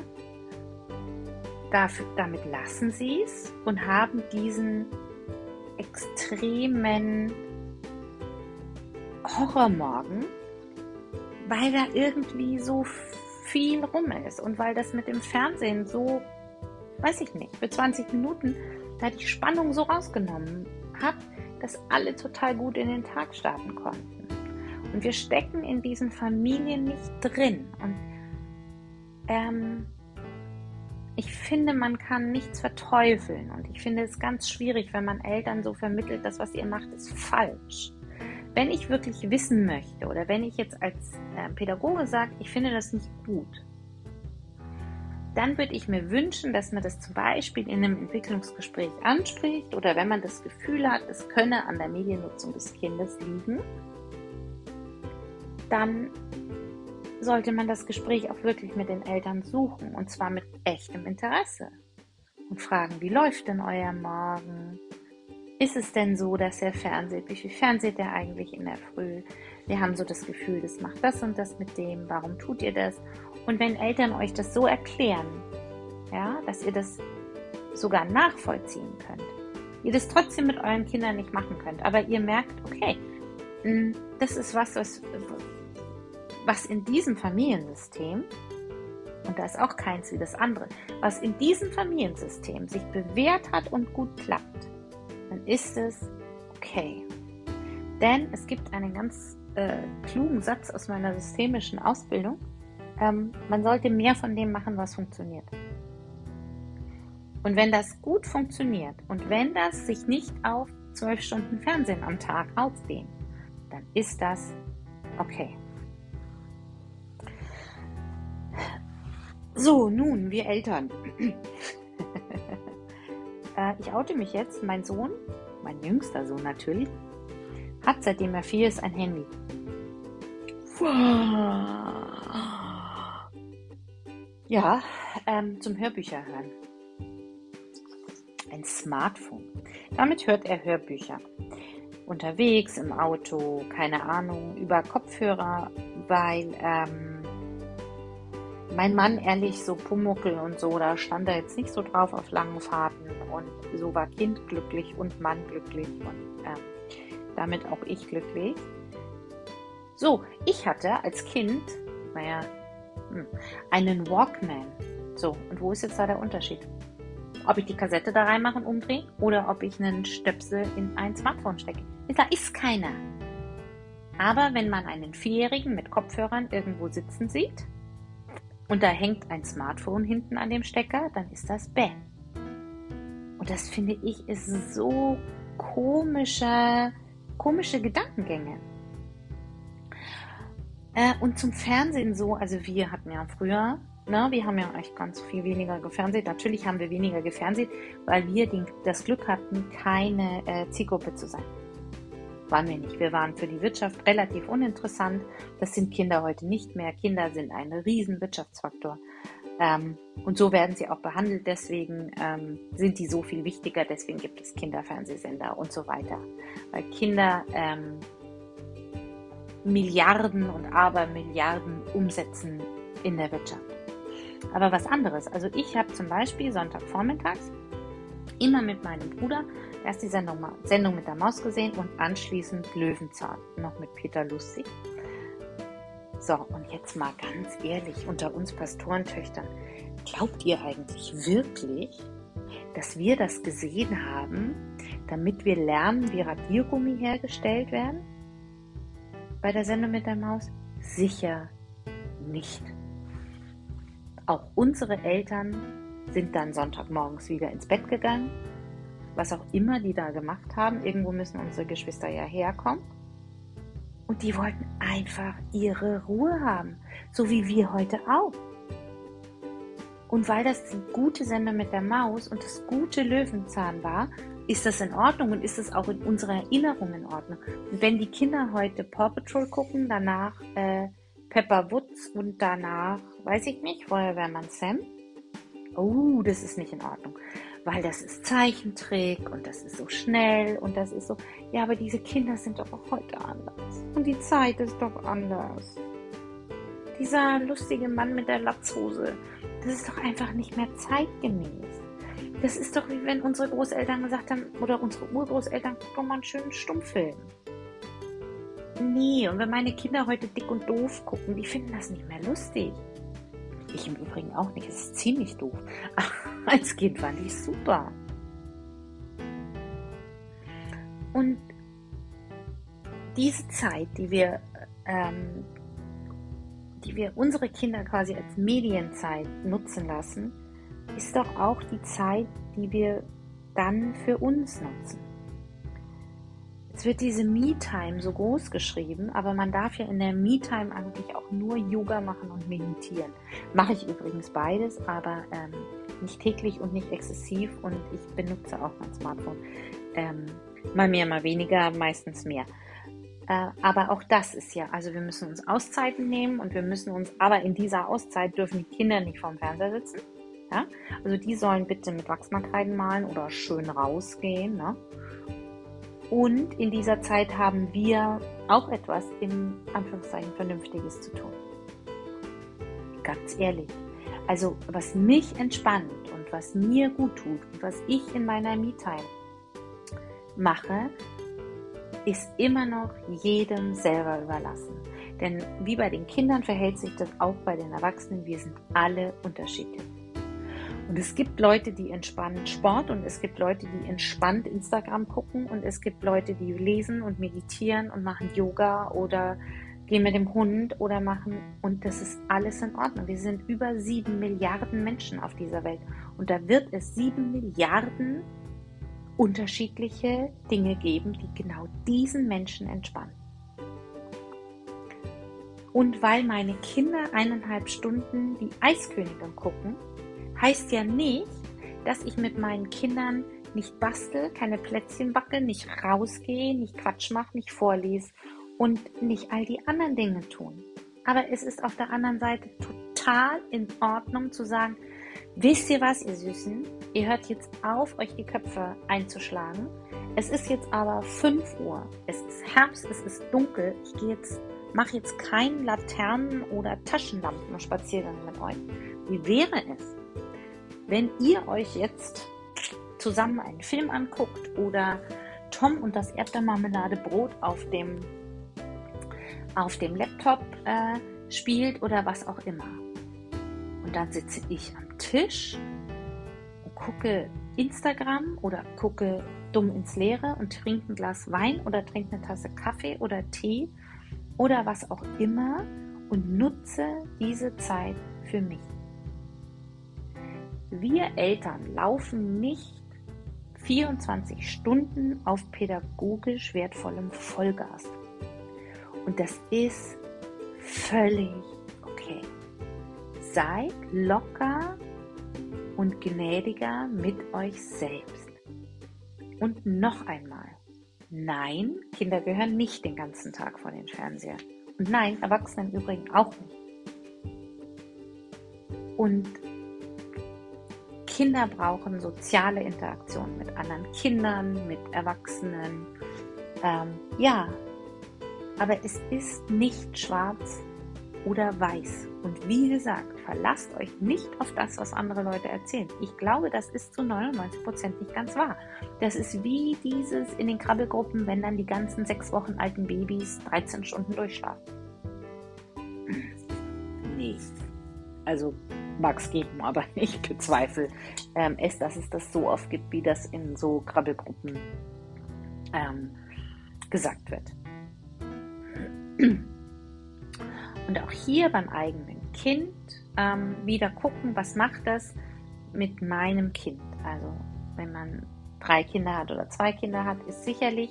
Dafür, damit lassen sie es und haben diesen extremen Horrormorgen, weil da irgendwie so viel rum ist und weil das mit dem Fernsehen so, weiß ich nicht, für 20 Minuten da die Spannung so rausgenommen hat, dass alle total gut in den Tag starten konnten. Und wir stecken in diesen Familien nicht drin. Und ähm, ich finde, man kann nichts verteufeln. Und ich finde es ganz schwierig, wenn man Eltern so vermittelt, dass was ihr macht, ist falsch wenn ich wirklich wissen möchte oder wenn ich jetzt als äh, Pädagoge sage, ich finde das nicht gut, dann würde ich mir wünschen, dass man das zum Beispiel in einem Entwicklungsgespräch anspricht oder wenn man das Gefühl hat, es könne an der Mediennutzung des Kindes liegen, dann sollte man das Gespräch auch wirklich mit den Eltern suchen und zwar mit echtem Interesse und fragen, wie läuft denn euer Morgen? Ist es denn so, dass er fernseht? Wie viel fernseht er eigentlich in der Früh? Wir haben so das Gefühl, das macht das und das mit dem. Warum tut ihr das? Und wenn Eltern euch das so erklären, ja, dass ihr das sogar nachvollziehen könnt, ihr das trotzdem mit euren Kindern nicht machen könnt, aber ihr merkt, okay, hm, das ist was, was, was in diesem Familiensystem, und da ist auch keins wie das andere, was in diesem Familiensystem sich bewährt hat und gut klappt, dann ist es okay. Denn es gibt einen ganz äh, klugen Satz aus meiner systemischen Ausbildung. Ähm, man sollte mehr von dem machen, was funktioniert. Und wenn das gut funktioniert und wenn das sich nicht auf zwölf Stunden Fernsehen am Tag ausdehnt, dann ist das okay. So, nun, wir Eltern. Äh, ich oute mich jetzt. Mein Sohn, mein jüngster Sohn natürlich, hat seitdem er vier ist ein Handy. Ja, ähm, zum Hörbücher hören. Ein Smartphone. Damit hört er Hörbücher. Unterwegs, im Auto, keine Ahnung, über Kopfhörer, weil ähm, mein Mann ehrlich so Pumuckel und so, da stand er jetzt nicht so drauf auf langen Fahrten und so war Kind glücklich und Mann glücklich und ähm, damit auch ich glücklich. So, ich hatte als Kind, naja, hm, einen Walkman. So, und wo ist jetzt da der Unterschied? Ob ich die Kassette da reinmache und umdrehe oder ob ich einen Stöpsel in ein Smartphone stecke. Da ist keiner. Aber wenn man einen Vierjährigen mit Kopfhörern irgendwo sitzen sieht und da hängt ein Smartphone hinten an dem Stecker, dann ist das Bäh. Und das finde ich ist so komische, komische Gedankengänge. Äh, und zum Fernsehen so, also wir hatten ja früher, ne, wir haben ja echt ganz viel weniger gefernseht. Natürlich haben wir weniger gefernseht, weil wir den, das Glück hatten, keine äh, Zielgruppe zu sein. Waren wir nicht. Wir waren für die Wirtschaft relativ uninteressant. Das sind Kinder heute nicht mehr. Kinder sind ein riesen Wirtschaftsfaktor. Ähm, und so werden sie auch behandelt. Deswegen ähm, sind die so viel wichtiger. Deswegen gibt es Kinderfernsehsender und so weiter. Weil Kinder ähm, Milliarden und Abermilliarden umsetzen in der Wirtschaft. Aber was anderes. Also ich habe zum Beispiel Sonntagvormittags immer mit meinem Bruder erst die Sendung, Sendung mit der Maus gesehen und anschließend Löwenzahn, noch mit Peter Lustig. So, und jetzt mal ganz ehrlich unter uns Pastorentöchtern, glaubt ihr eigentlich wirklich, dass wir das gesehen haben, damit wir lernen, wie Radiergummi hergestellt werden? bei der Sendung mit der Maus? Sicher nicht. Auch unsere Eltern sind dann Sonntagmorgens wieder ins Bett gegangen. Was auch immer die da gemacht haben, irgendwo müssen unsere Geschwister ja herkommen. Und die wollten einfach ihre Ruhe haben, so wie wir heute auch. Und weil das die gute Sendung mit der Maus und das gute Löwenzahn war, ist das in Ordnung und ist es auch in unserer Erinnerung in Ordnung? wenn die Kinder heute Paw Patrol gucken, danach äh, Pepper Woods und danach, weiß ich nicht, Feuerwehrmann Sam, oh, das ist nicht in Ordnung. Weil das ist Zeichentrick und das ist so schnell und das ist so, ja, aber diese Kinder sind doch auch heute anders. Und die Zeit ist doch anders. Dieser lustige Mann mit der Latzhose, das ist doch einfach nicht mehr zeitgemäß. Das ist doch wie wenn unsere Großeltern gesagt haben, oder unsere Urgroßeltern, guck doch mal einen schönen Stummfilm. Nee, und wenn meine Kinder heute dick und doof gucken, die finden das nicht mehr lustig. Ich im Übrigen auch nicht, es ist ziemlich doof. (laughs) (laughs) Als Kind fand ich super. Und diese Zeit, die wir, ähm, die wir unsere Kinder quasi als Medienzeit nutzen lassen, ist doch auch die Zeit, die wir dann für uns nutzen. Jetzt wird diese Me-Time so groß geschrieben, aber man darf ja in der Me-Time eigentlich auch nur Yoga machen und meditieren. Mache ich übrigens beides, aber ähm, nicht täglich und nicht exzessiv und ich benutze auch mein Smartphone. Ähm, mal mehr, mal weniger, meistens mehr. Äh, aber auch das ist ja, also wir müssen uns Auszeiten nehmen und wir müssen uns, aber in dieser Auszeit dürfen die Kinder nicht vorm Fernseher sitzen. Ja? Also die sollen bitte mit Wachsmalkreiden malen oder schön rausgehen. Ne? Und in dieser Zeit haben wir auch etwas im Anführungszeichen Vernünftiges zu tun. Ganz ehrlich. Also was mich entspannt und was mir gut tut und was ich in meiner Me-Time mache, ist immer noch jedem selber überlassen. Denn wie bei den Kindern verhält sich das auch bei den Erwachsenen. Wir sind alle unterschiedlich. Und es gibt Leute, die entspannt Sport und es gibt Leute, die entspannt Instagram gucken und es gibt Leute, die lesen und meditieren und machen Yoga oder gehen mit dem Hund oder machen und das ist alles in Ordnung. Wir sind über sieben Milliarden Menschen auf dieser Welt und da wird es sieben Milliarden unterschiedliche Dinge geben, die genau diesen Menschen entspannen. Und weil meine Kinder eineinhalb Stunden die Eiskönigin gucken, heißt ja nicht, dass ich mit meinen Kindern nicht bastel, keine Plätzchen backe, nicht rausgehe, nicht Quatsch mache, nicht vorlese und nicht all die anderen Dinge tun. Aber es ist auf der anderen Seite total in Ordnung zu sagen, wisst ihr was, ihr Süßen? Ihr hört jetzt auf, euch die Köpfe einzuschlagen. Es ist jetzt aber 5 Uhr. Es ist Herbst, es ist dunkel. Ich gehe jetzt, mache jetzt keinen Laternen- oder Taschenlampen-Spaziergang mit euch. Wie wäre es, wenn ihr euch jetzt zusammen einen Film anguckt oder Tom und das Erdbeermarmeladebrot auf dem auf dem Laptop äh, spielt oder was auch immer. Und dann sitze ich am Tisch und gucke Instagram oder gucke dumm ins Leere und trinke ein Glas Wein oder trinke eine Tasse Kaffee oder Tee oder was auch immer und nutze diese Zeit für mich. Wir Eltern laufen nicht 24 Stunden auf pädagogisch wertvollem Vollgas. Und das ist völlig okay. Seid locker und gnädiger mit euch selbst. Und noch einmal, nein, Kinder gehören nicht den ganzen Tag vor den Fernseher. Und nein, Erwachsene im Übrigen auch nicht. Und Kinder brauchen soziale Interaktion mit anderen Kindern, mit Erwachsenen. Ähm, ja, aber es ist nicht schwarz oder weiß. Und wie gesagt, verlasst euch nicht auf das, was andere Leute erzählen. Ich glaube, das ist zu 99 Prozent nicht ganz wahr. Das ist wie dieses in den Krabbelgruppen, wenn dann die ganzen sechs Wochen alten Babys 13 Stunden durchschlafen. Nee. Also mag es geben, aber (laughs) ich bezweifle ähm, es, dass es das so oft gibt, wie das in so Krabbelgruppen ähm, gesagt wird. Und auch hier beim eigenen Kind ähm, wieder gucken, was macht das mit meinem Kind. Also wenn man drei Kinder hat oder zwei Kinder hat, ist sicherlich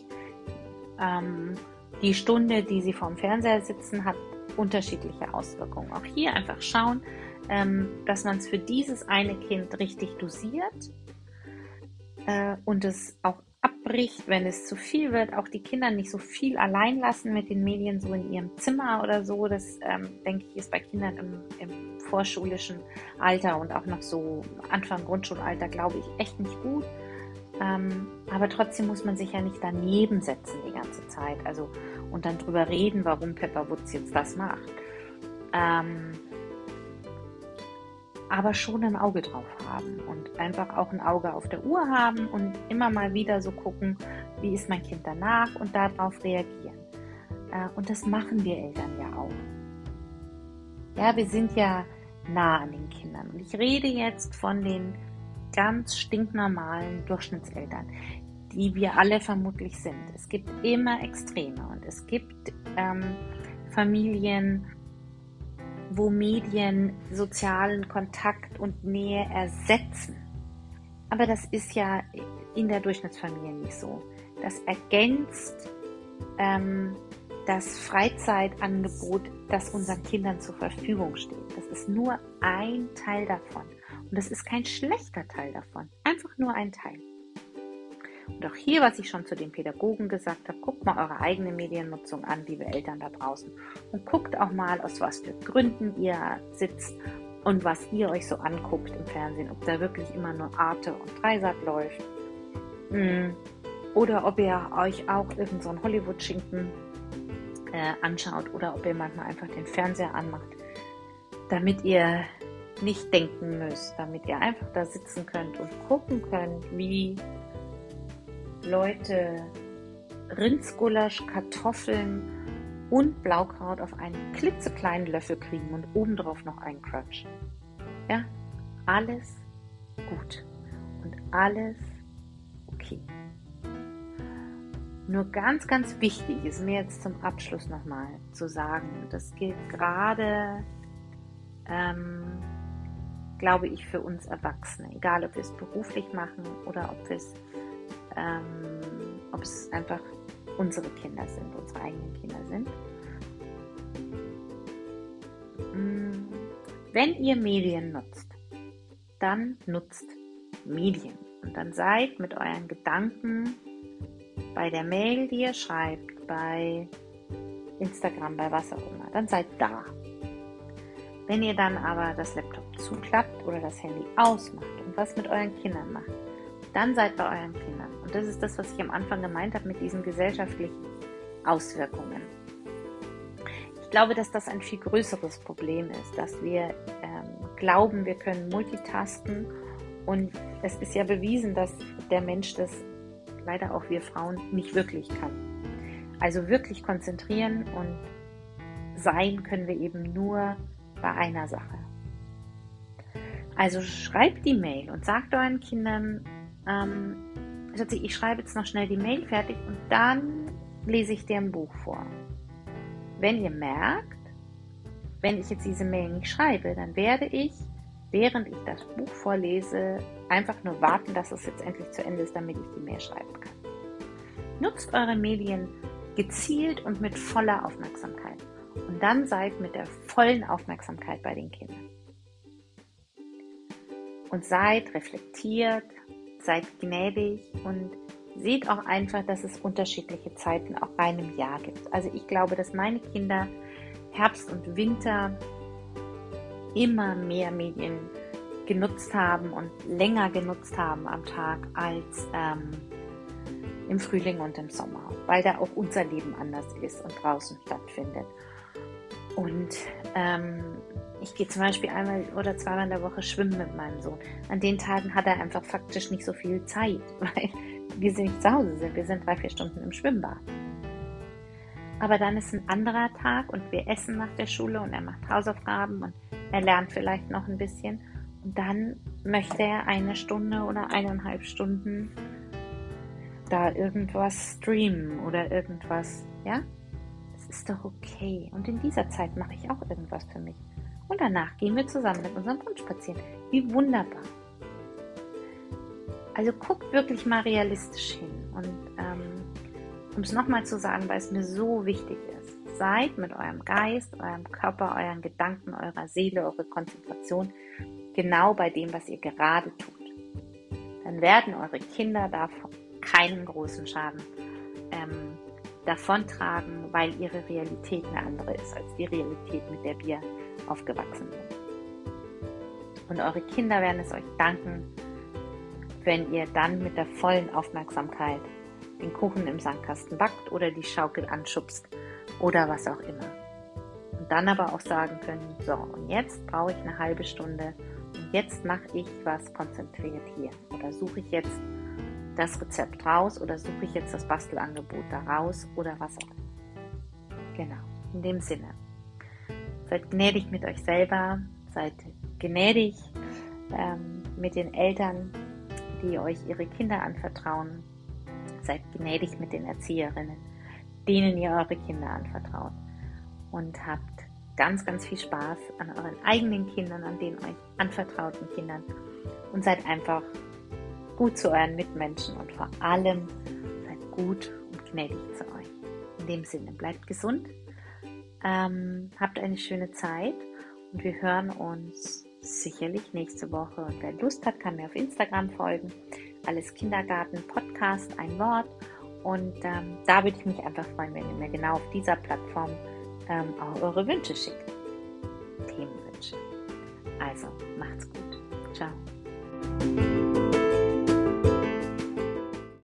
ähm, die Stunde, die sie vorm Fernseher sitzen, hat unterschiedliche Auswirkungen. Auch hier einfach schauen, ähm, dass man es für dieses eine Kind richtig dosiert äh, und es auch abbricht, wenn es zu viel wird, auch die Kinder nicht so viel allein lassen mit den Medien, so in ihrem Zimmer oder so. Das ähm, denke ich ist bei Kindern im, im, vorschulischen Alter und auch noch so Anfang Grundschulalter, glaube ich, echt nicht gut. Ähm, aber trotzdem muss man sich ja nicht daneben setzen die ganze Zeit. Also und dann drüber reden, warum Pepper Woods jetzt das macht. Ähm, aber schon ein Auge drauf haben und einfach auch ein Auge auf der Uhr haben und immer mal wieder so gucken, wie ist mein Kind danach und darauf reagieren. Äh, und das machen wir Eltern ja auch. Ja, wir sind ja nah an den Kindern. Und ich rede jetzt von den ganz stinknormalen Durchschnittseltern, die wir alle vermutlich sind. Es gibt immer Extreme und es gibt ähm, Familien, wo Medien sozialen Kontakt und Nähe ersetzen. Aber das ist ja in der Durchschnittsfamilie nicht so. Das ergänzt ähm, das Freizeitangebot, das unseren Kindern zur Verfügung steht. Das ist nur ein Teil davon. Und das ist kein schlechter Teil davon. Einfach nur ein Teil. Und auch hier, was ich schon zu den Pädagogen gesagt habe, guckt mal eure eigene Mediennutzung an, liebe Eltern da draußen. Und guckt auch mal, aus was für Gründen ihr sitzt und was ihr euch so anguckt im Fernsehen. Ob da wirklich immer nur Arte und Dreisat läuft. Hm. Oder ob ihr euch auch irgendeinen so Hollywood-Schinken äh, anschaut oder ob ihr manchmal einfach den Fernseher anmacht, damit ihr nicht denken müsst, damit ihr einfach da sitzen könnt und gucken könnt, wie Leute Rindsgulasch, Kartoffeln und Blaukraut auf einen klitzekleinen Löffel kriegen und obendrauf noch einen Crunch. Ja, alles gut und alles okay. Nur ganz, ganz wichtig ist mir jetzt zum Abschluss nochmal zu sagen, das gilt gerade, ähm, glaube ich, für uns Erwachsene, egal ob wir es beruflich machen oder ob, ähm, ob es einfach unsere Kinder sind, unsere eigenen Kinder sind. Mm, wenn ihr Medien nutzt, dann nutzt Medien und dann seid mit euren Gedanken bei der Mail, die ihr schreibt, bei Instagram, bei was auch immer, dann seid da. Wenn ihr dann aber das Laptop zuklappt oder das Handy ausmacht und was mit euren Kindern macht, dann seid bei euren Kindern. Und das ist das, was ich am Anfang gemeint habe mit diesen gesellschaftlichen Auswirkungen. Ich glaube, dass das ein viel größeres Problem ist, dass wir ähm, glauben, wir können multitasken und es ist ja bewiesen, dass der Mensch das leider auch wir Frauen nicht wirklich kann. Also wirklich konzentrieren und sein können wir eben nur bei einer Sache. Also schreibt die Mail und sagt euren Kindern, ähm, ich schreibe jetzt noch schnell die Mail fertig und dann lese ich dir ein Buch vor. Wenn ihr merkt, wenn ich jetzt diese Mail nicht schreibe, dann werde ich, während ich das Buch vorlese, einfach nur warten, dass es jetzt endlich zu Ende ist, damit ich die Mail schreiben kann. Nutzt eure Medien gezielt und mit voller Aufmerksamkeit. Und dann seid mit der vollen Aufmerksamkeit bei den Kindern. Und seid reflektiert, seid gnädig und seht auch einfach, dass es unterschiedliche Zeiten auch rein im Jahr gibt. Also ich glaube, dass meine Kinder Herbst und Winter immer mehr Medien genutzt haben und länger genutzt haben am Tag als ähm, im Frühling und im Sommer, weil da auch unser Leben anders ist und draußen stattfindet. Und ähm, ich gehe zum Beispiel einmal oder zweimal in der Woche schwimmen mit meinem Sohn. An den Tagen hat er einfach faktisch nicht so viel Zeit, (laughs) weil wir nicht zu Hause sind. Wir sind drei, vier Stunden im Schwimmbad. Aber dann ist ein anderer Tag und wir essen nach der Schule und er macht Hausaufgaben und er lernt vielleicht noch ein bisschen. Und dann möchte er eine Stunde oder eineinhalb Stunden da irgendwas streamen oder irgendwas, ja? Das ist doch okay. Und in dieser Zeit mache ich auch irgendwas für mich. Und danach gehen wir zusammen mit unserem Hund spazieren. Wie wunderbar. Also guckt wirklich mal realistisch hin. Und ähm, um es nochmal zu sagen, weil es mir so wichtig ist, seid mit eurem Geist, eurem Körper, euren Gedanken, eurer Seele, eurer Konzentration genau bei dem, was ihr gerade tut. Dann werden eure Kinder davon keinen großen Schaden ähm, davontragen, weil ihre Realität eine andere ist als die Realität, mit der wir aufgewachsen sind. Und eure Kinder werden es euch danken, wenn ihr dann mit der vollen Aufmerksamkeit den Kuchen im Sandkasten backt oder die Schaukel anschubst oder was auch immer. Und dann aber auch sagen können, so, und jetzt brauche ich eine halbe Stunde und jetzt mache ich was konzentriert hier oder suche ich jetzt das Rezept raus oder suche ich jetzt das Bastelangebot da raus oder was auch immer. Genau, in dem Sinne. Seid gnädig mit euch selber, seid gnädig ähm, mit den Eltern, die euch ihre Kinder anvertrauen. Seid gnädig mit den Erzieherinnen, denen ihr eure Kinder anvertraut. Und habt ganz, ganz viel Spaß an euren eigenen Kindern, an den euch anvertrauten Kindern. Und seid einfach gut zu euren Mitmenschen und vor allem seid gut und gnädig zu euch. In dem Sinne, bleibt gesund, ähm, habt eine schöne Zeit und wir hören uns sicherlich nächste Woche. Und wer Lust hat, kann mir auf Instagram folgen. Alles Kindergarten Podcast, ein Wort. Und ähm, da würde ich mich einfach freuen, wenn ihr mir genau auf dieser Plattform ähm, auch eure Wünsche schickt. Themenwünsche. Also, macht's gut. Ciao.